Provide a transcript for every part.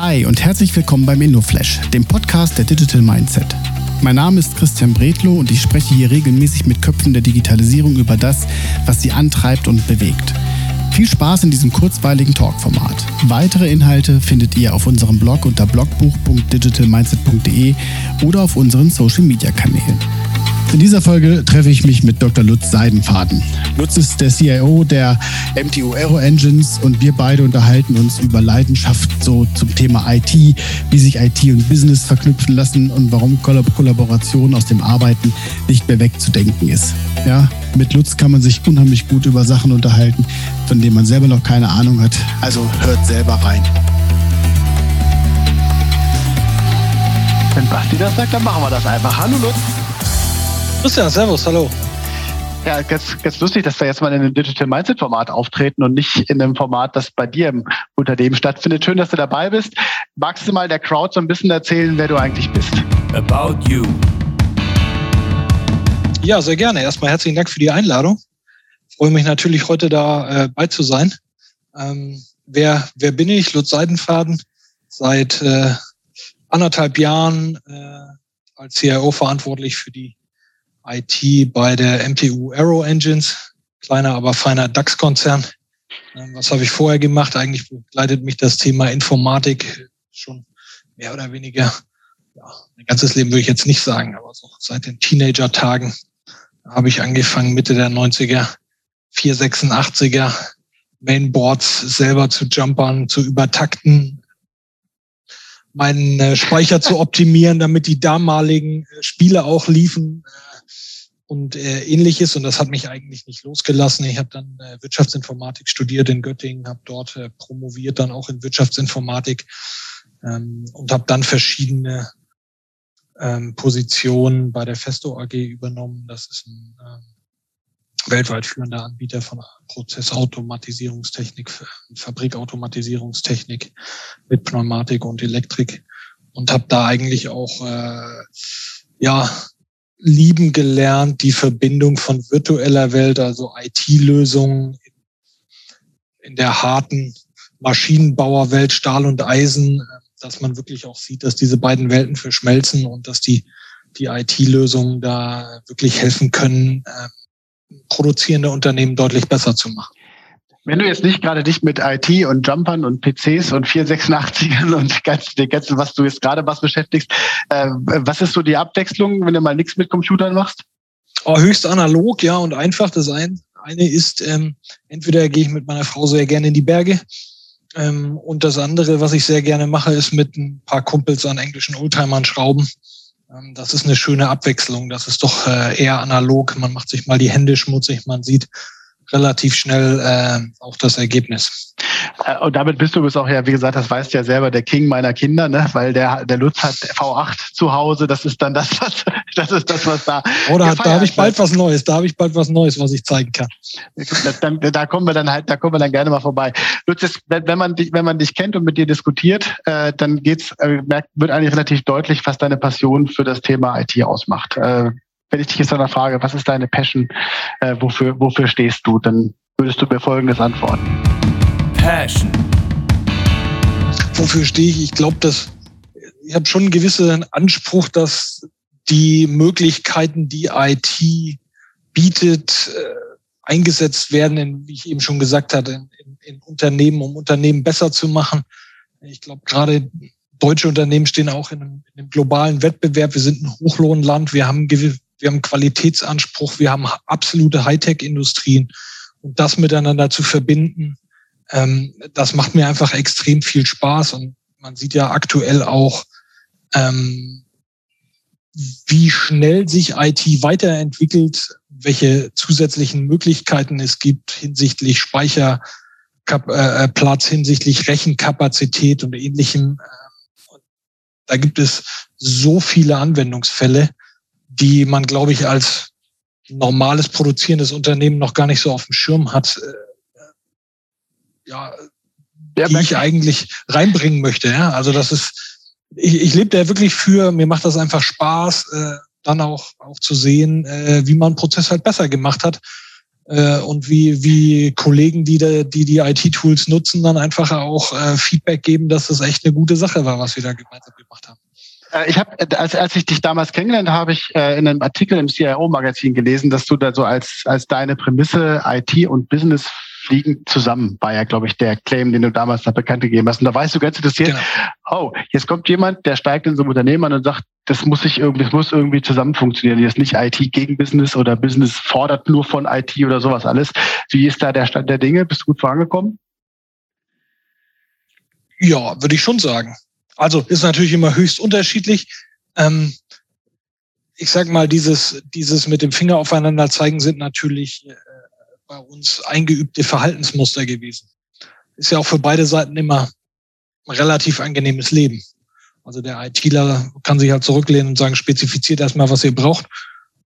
Hi und herzlich willkommen beim InnoFlash, dem Podcast der Digital Mindset. Mein Name ist Christian Bredlow und ich spreche hier regelmäßig mit Köpfen der Digitalisierung über das, was sie antreibt und bewegt. Viel Spaß in diesem kurzweiligen Talkformat. Weitere Inhalte findet ihr auf unserem Blog unter blogbuch.digitalmindset.de oder auf unseren Social Media Kanälen. In dieser Folge treffe ich mich mit Dr. Lutz Seidenfaden. Lutz ist der CIO der MTU Aero Engines und wir beide unterhalten uns über Leidenschaft so zum Thema IT, wie sich IT und Business verknüpfen lassen und warum Kollaboration aus dem Arbeiten nicht mehr wegzudenken ist. Ja, mit Lutz kann man sich unheimlich gut über Sachen unterhalten, von denen man selber noch keine Ahnung hat. Also hört selber rein. Wenn Basti das sagt, dann machen wir das einfach. Hallo Lutz. Christian, servus, hallo. Ja, ganz, ganz lustig, dass wir jetzt mal in einem Digital Mindset Format auftreten und nicht in einem Format, das bei dir im Unternehmen stattfindet. Schön, dass du dabei bist. Magst du mal der Crowd so ein bisschen erzählen, wer du eigentlich bist? About you. Ja, sehr gerne. Erstmal herzlichen Dank für die Einladung. Ich freue mich natürlich heute da äh, bei zu sein. Ähm, wer, wer bin ich? Lutz Seidenfaden. Seit äh, anderthalb Jahren äh, als CIO verantwortlich für die IT bei der MTU Aero Engines, kleiner, aber feiner DAX-Konzern. Ähm, was habe ich vorher gemacht? Eigentlich begleitet mich das Thema Informatik schon mehr oder weniger, ja, mein ganzes Leben würde ich jetzt nicht sagen, aber so seit den Teenager-Tagen habe ich angefangen, Mitte der 90er, 486er Mainboards selber zu jumpern, zu übertakten, meinen äh, Speicher zu optimieren, damit die damaligen äh, Spiele auch liefen und äh, ähnliches. Und das hat mich eigentlich nicht losgelassen. Ich habe dann äh, Wirtschaftsinformatik studiert in Göttingen, habe dort äh, promoviert, dann auch in Wirtschaftsinformatik ähm, und habe dann verschiedene ähm, Positionen bei der Festo AG übernommen. Das ist ein ähm, weltweit führender Anbieter von Prozessautomatisierungstechnik, Fabrikautomatisierungstechnik mit Pneumatik und Elektrik und habe da eigentlich auch äh, ja lieben gelernt, die Verbindung von virtueller Welt, also IT-Lösungen in der harten Maschinenbauerwelt, Stahl und Eisen, dass man wirklich auch sieht, dass diese beiden Welten verschmelzen und dass die, die IT-Lösungen da wirklich helfen können, äh, produzierende Unternehmen deutlich besser zu machen. Wenn du jetzt nicht gerade dich mit IT und Jumpern und PCs und 486ern und ganz, dem ganzen, was du jetzt gerade was beschäftigst, äh, was ist so die Abwechslung, wenn du mal nichts mit Computern machst? Oh, höchst analog, ja, und einfach. Das ein, eine ist, ähm, entweder gehe ich mit meiner Frau sehr gerne in die Berge, ähm, und das andere, was ich sehr gerne mache, ist mit ein paar Kumpels an englischen Oldtimern schrauben. Ähm, das ist eine schöne Abwechslung. Das ist doch äh, eher analog. Man macht sich mal die Hände schmutzig, man sieht, relativ schnell äh, auch das Ergebnis. Äh, und damit bist du bist auch ja, wie gesagt, das weißt ja selber, der King meiner Kinder, ne? weil der, der Lutz hat V8 zu Hause. Das ist dann das, was, das ist das, was da. Oder da habe ich bald was Neues, da habe ich bald was Neues, was ich zeigen kann. Da, da, da, kommen wir dann halt, da kommen wir dann gerne mal vorbei. Lutz, wenn man dich, wenn man dich kennt und mit dir diskutiert, äh, dann geht's, äh, merkt, wird eigentlich relativ deutlich, was deine Passion für das Thema IT ausmacht. Äh, wenn ich dich jetzt danach frage, was ist deine Passion, äh, wofür, wofür stehst du, dann würdest du mir Folgendes antworten. Passion. Wofür stehe ich? Ich glaube, dass ich habe schon einen gewissen Anspruch, dass die Möglichkeiten, die IT bietet, äh, eingesetzt werden, in, wie ich eben schon gesagt hatte, in, in, in Unternehmen, um Unternehmen besser zu machen. Ich glaube, gerade deutsche Unternehmen stehen auch in einem, in einem, globalen Wettbewerb. Wir sind ein Hochlohnland. Wir haben wir haben Qualitätsanspruch, wir haben absolute Hightech-Industrien und das miteinander zu verbinden, ähm, das macht mir einfach extrem viel Spaß und man sieht ja aktuell auch, ähm, wie schnell sich IT weiterentwickelt, welche zusätzlichen Möglichkeiten es gibt hinsichtlich Speicherplatz, äh, hinsichtlich Rechenkapazität und ähnlichem. Da gibt es so viele Anwendungsfälle die man, glaube ich, als normales produzierendes Unternehmen noch gar nicht so auf dem Schirm hat, äh, ja, die ich eigentlich reinbringen möchte. Ja? Also das ist, ich, ich lebe da wirklich für, mir macht das einfach Spaß, äh, dann auch, auch zu sehen, äh, wie man einen Prozess halt besser gemacht hat. äh, und wie, wie Kollegen, die die, die, die IT-Tools nutzen, dann einfach auch äh, Feedback geben, dass das echt eine gute Sache war, was wir da gemeinsam gemacht haben. Äh, ich habe, als, als ich dich damals kennengelernt habe, ich äh, in einem Artikel im CIO-Magazin gelesen, dass du da so als, als deine Prämisse IT und Business fliegen zusammen, war ja, glaube ich, der Claim, den du damals da bekannt gegeben hast. Und da weißt du ganz interessiert, genau. oh, jetzt kommt jemand, der steigt in so ein Unternehmen an und sagt, das muss sich irgendwie, das muss irgendwie zusammen funktionieren. Jetzt nicht IT gegen Business oder Business fordert nur von IT oder sowas alles. Wie ist da der Stand der Dinge? Bist du gut vorangekommen? Ja, würde ich schon sagen. Also ist natürlich immer höchst unterschiedlich. Ähm, ich sag mal, dieses, dieses mit dem Finger aufeinander zeigen sind natürlich äh, bei uns eingeübte Verhaltensmuster gewesen. Ist ja auch für beide Seiten immer ein relativ angenehmes Leben. Also der ITler kann sich halt zurücklehnen und sagen, spezifiziert erstmal, was ihr braucht.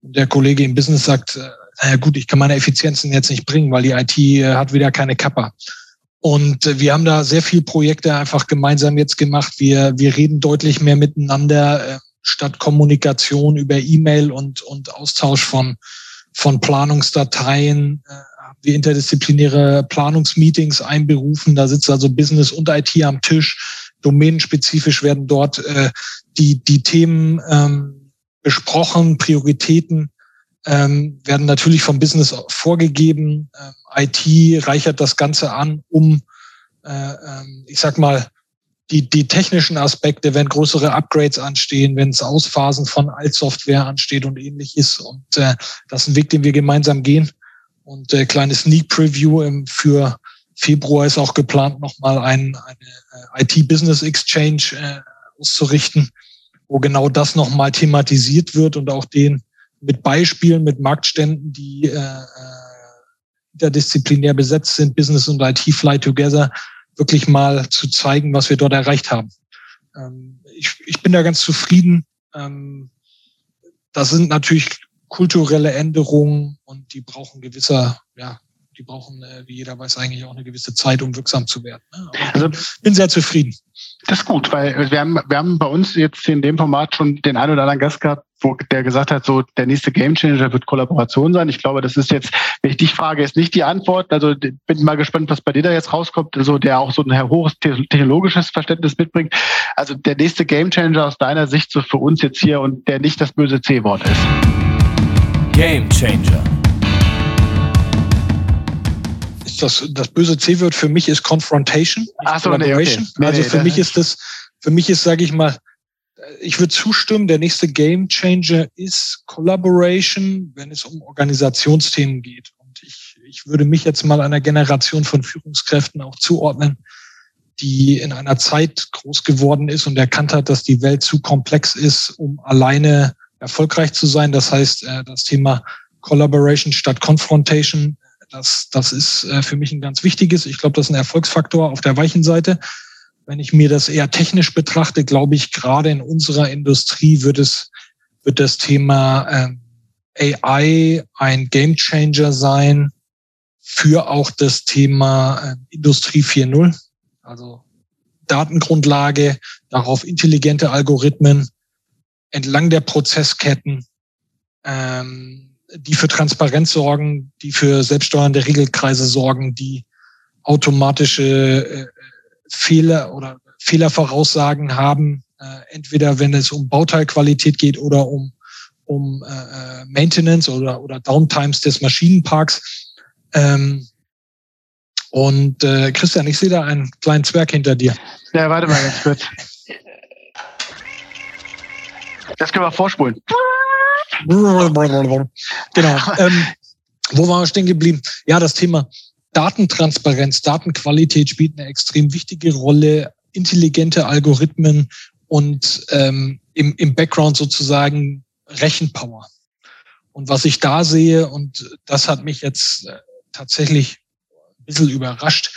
Und der Kollege im Business sagt, äh, naja gut, ich kann meine Effizienzen jetzt nicht bringen, weil die IT äh, hat wieder keine Kappa. Und äh, wir haben da sehr viele Projekte einfach gemeinsam jetzt gemacht. Wir, wir reden deutlich mehr miteinander statt Kommunikation über E-Mail und, und Austausch von, von Planungsdateien wir interdisziplinäre Planungsmeetings einberufen. Da sitzt also Business und IT am Tisch. Domänenspezifisch werden dort äh, die, die Themen ähm, besprochen, Prioritäten ähm, werden natürlich vom Business vorgegeben. Ähm, IT reichert das Ganze an, um, äh, äh, ich sag mal, die, die technischen Aspekte, wenn größere Upgrades anstehen, wenn es Ausphasen von Altsoftware ansteht und ähnliches. Und äh, das ist ein Weg, den wir gemeinsam gehen. Und äh, kleine Sneak Preview im, für Februar ist auch geplant, nochmal ein, eine äh, IT-Business Exchange äh, auszurichten, wo genau das nochmal thematisiert wird und auch den mit Beispielen, mit Marktständen, die äh, äh, interdisziplinär besetzt sind, Business und IT fly together, wirklich mal zu zeigen, was wir dort erreicht haben. Ähm, ich, ich bin da ganz zufrieden. Ähm, das sind natürlich kulturelle Änderungen und die brauchen gewisser, ja, die brauchen, äh, wie jeder weiß, eigentlich auch eine gewisse Zeit, um wirksam zu werden. Ne? Also bin sehr zufrieden. Das ist gut, weil wir haben, wir haben bei uns jetzt in dem Format schon den einen oder anderen Gast gehabt, wo der gesagt hat, so der nächste Gamechanger wird Kollaboration sein. Ich glaube, das ist jetzt, wenn ich dich frage, ist nicht die Antwort. Also bin mal gespannt, was bei dir da jetzt rauskommt, also der auch so ein hohes technologisches Verständnis mitbringt. Also der nächste Gamechanger aus deiner Sicht so für uns jetzt hier und der nicht das böse C-Wort ist. Game Das, das böse C-Wort für mich ist Confrontation. Ach so, nee, okay. nee, also für nee, mich ist das, für mich ist, sage ich mal, ich würde zustimmen, der nächste Game Changer ist Collaboration, wenn es um Organisationsthemen geht. Und ich, ich würde mich jetzt mal einer Generation von Führungskräften auch zuordnen, die in einer Zeit groß geworden ist und erkannt hat, dass die Welt zu komplex ist, um alleine erfolgreich zu sein. Das heißt, äh, das Thema Collaboration statt Confrontation, das, das ist äh, für mich ein ganz wichtiges. Ich glaube, das ist ein Erfolgsfaktor auf der weichen Seite. Wenn ich mir das eher technisch betrachte, glaube ich, gerade in unserer Industrie wird es, wird das Thema ähm, AI ein Gamechanger sein für auch das Thema äh, Industrie 4.0. Also Datengrundlage, darauf intelligente Algorithmen, entlang der Prozessketten, ähm, die für Transparenz sorgen, die für selbststeuernde Regelkreise sorgen, die automatische äh, Fehler oder Fehlervoraussagen haben, äh, entweder wenn es um Bauteilqualität geht oder um, um äh, äh Maintenance oder, oder Downtimes des Maschinenparks. Ähm, und äh, Christian, ich sehe da einen kleinen Zwerg hinter dir. Ja, warte mal ganz kurz. Das können wir vorspulen. genau. Ähm, wo waren wir stehen geblieben? Ja, das Thema Datentransparenz, Datenqualität spielt eine extrem wichtige Rolle. Intelligente Algorithmen und ähm, im, im Background sozusagen Rechenpower. Und was ich da sehe, und das hat mich jetzt äh, tatsächlich ein bisschen überrascht,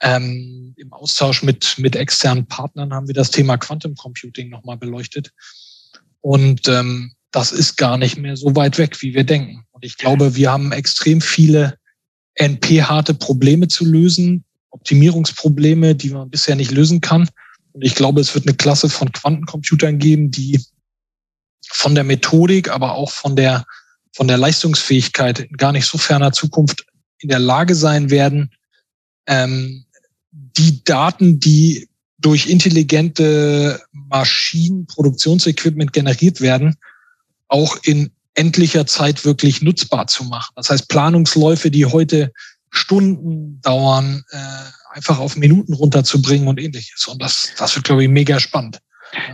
ähm, im Austausch mit, mit externen Partnern haben wir das Thema Quantum Computing nochmal beleuchtet. Und ähm, das ist gar nicht mehr so weit weg, wie wir denken. Und ich glaube, wir haben extrem viele NP-harte Probleme zu lösen, Optimierungsprobleme, die man bisher nicht lösen kann. Und ich glaube, es wird eine Klasse von Quantencomputern geben, die von der Methodik, aber auch von der von der Leistungsfähigkeit in gar nicht so ferner Zukunft in der Lage sein werden, ähm, die Daten, die durch intelligente Maschinen, Produktionsequipment generiert werden, auch in endlicher Zeit wirklich nutzbar zu machen. Das heißt, Planungsläufe, die heute Stunden dauern, äh, einfach auf Minuten runterzubringen und ähnliches. Und das, das wird, glaube ich, mega spannend.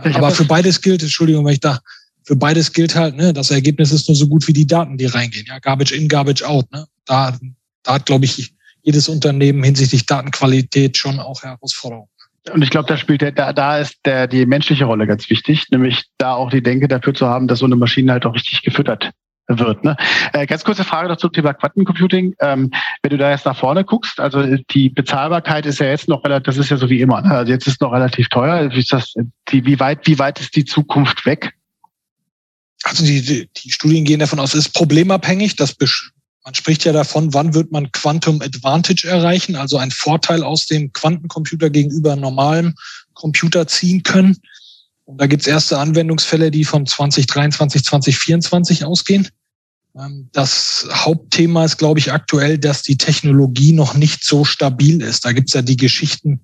Ich Aber für beides gilt, Entschuldigung, wenn ich da, für beides gilt halt, ne, das Ergebnis ist nur so gut wie die Daten, die reingehen. Ja, Garbage in, Garbage out. Ne? Da, da hat, glaube ich, jedes Unternehmen hinsichtlich Datenqualität schon auch Herausforderungen. Und ich glaube, da spielt der, da, da ist der, die menschliche Rolle ganz wichtig, nämlich da auch die Denke dafür zu haben, dass so eine Maschine halt auch richtig gefüttert wird. Ne? Äh, ganz kurze Frage noch zum Thema Quantencomputing. Ähm, wenn du da jetzt nach vorne guckst, also die Bezahlbarkeit ist ja jetzt noch relativ, das ist ja so wie immer, ne? also jetzt ist noch relativ teuer. Wie, ist das, die, wie, weit, wie weit ist die Zukunft weg? Also die, die, die Studien gehen davon aus, es ist problemabhängig. Das man spricht ja davon, wann wird man Quantum Advantage erreichen, also einen Vorteil aus dem Quantencomputer gegenüber normalem Computer ziehen können. Und da gibt es erste Anwendungsfälle, die von 2023, 2024 ausgehen. Ähm, das Hauptthema ist, glaube ich, aktuell, dass die Technologie noch nicht so stabil ist. Da gibt es ja die Geschichten,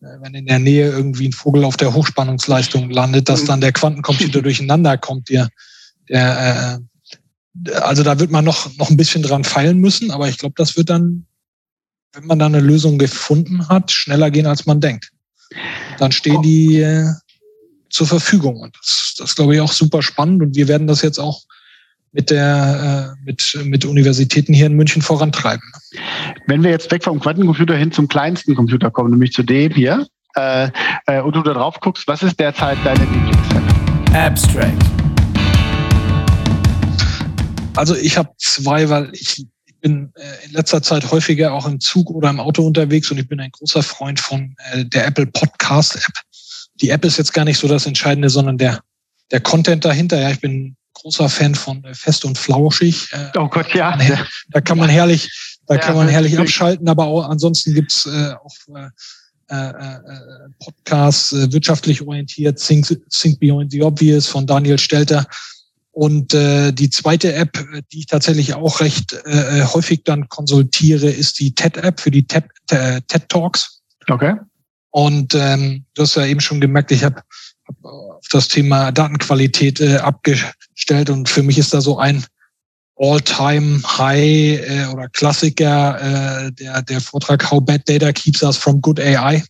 äh, wenn in der Nähe irgendwie ein Vogel auf der Hochspannungsleistung landet, dass dann der Quantencomputer durcheinander kommt, der, der äh, also da wird man noch, noch ein bisschen dran feilen müssen, aber ich glaube, das wird dann, wenn man da eine Lösung gefunden hat, schneller gehen, als man denkt. Dann stehen die äh, zur Verfügung. Und das, das glaube ich auch super spannend. Und wir werden das jetzt auch mit der äh, mit mit Universitäten hier in München vorantreiben. Wenn wir jetzt weg vom Quantencomputer hin zum kleinsten Computer kommen, nämlich zu dem hier, äh, äh, und du da drauf guckst, was ist derzeit deine Lieblings-App? Abstract. Also ich habe zwei, weil ich bin äh, in letzter Zeit häufiger auch im Zug oder im Auto unterwegs und ich bin ein großer Freund von äh, der Apple Podcast App. Die App ist jetzt gar nicht so das Entscheidende, sondern der, der Content dahinter. Ja, ich bin großer Fan von äh, Fest und Flauschig. oh Gott, ja. Da kann man herrlich, da ja, kann man herrlich abschalten, aber auch ansonsten gibt's äh, auch äh, äh, Podcasts, wirtschaftlich orientiert, Think, Think Beyond the Obvious von Daniel Stelter. Und äh, die zweite App, die ich tatsächlich auch recht äh, häufig dann konsultiere, ist die TED-App für die TED, äh, TED Talks. Okay. Und ähm, du hast ja eben schon gemerkt, ich habe hab auf das Thema Datenqualität äh, abgestellt und für mich ist da so ein All-Time-High äh, oder Klassiker äh, der, der Vortrag How Bad Data Keeps Us from Good AI.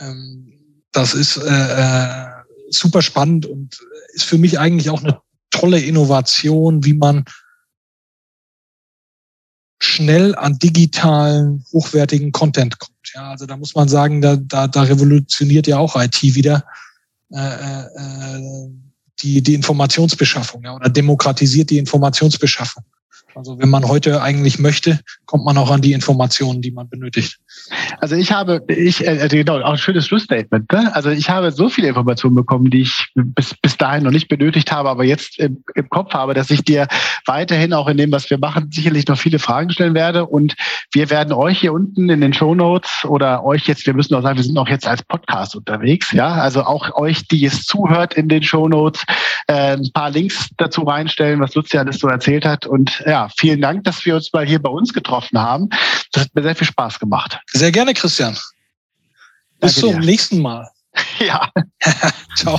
Ähm, das ist äh, äh, super spannend und ist für mich eigentlich auch eine tolle Innovation, wie man schnell an digitalen, hochwertigen Content kommt. Ja, also da muss man sagen, da, da, da revolutioniert ja auch IT wieder äh, äh, die, die Informationsbeschaffung ja, oder demokratisiert die Informationsbeschaffung. Also wenn man heute eigentlich möchte, kommt man auch an die Informationen, die man benötigt. Also ich habe, ich, äh, also genau, auch ein schönes Schlussstatement. Ne? Also ich habe so viele Informationen bekommen, die ich bis, bis dahin noch nicht benötigt habe, aber jetzt im, im Kopf habe, dass ich dir weiterhin auch in dem, was wir machen, sicherlich noch viele Fragen stellen werde. Und wir werden euch hier unten in den Show Notes oder euch jetzt, wir müssen auch sagen, wir sind auch jetzt als Podcast unterwegs, ja, also auch euch, die es zuhört in den Show Notes, äh, ein paar Links dazu reinstellen, was Lucian alles so erzählt hat. Und ja, vielen Dank, dass wir uns mal hier bei uns getroffen haben. Das hat mir sehr viel Spaß gemacht. Sehr gerne, Christian. Bis Danke zum dir. nächsten Mal. Ja. Ciao.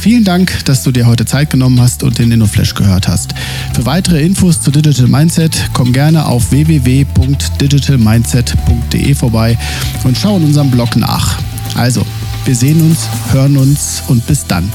Vielen Dank, dass du dir heute Zeit genommen hast und den InnoFlash gehört hast. Für weitere Infos zu Digital Mindset komm gerne auf www.digitalmindset.de vorbei und schau in unserem Blog nach. Also, wir sehen uns, hören uns und bis dann.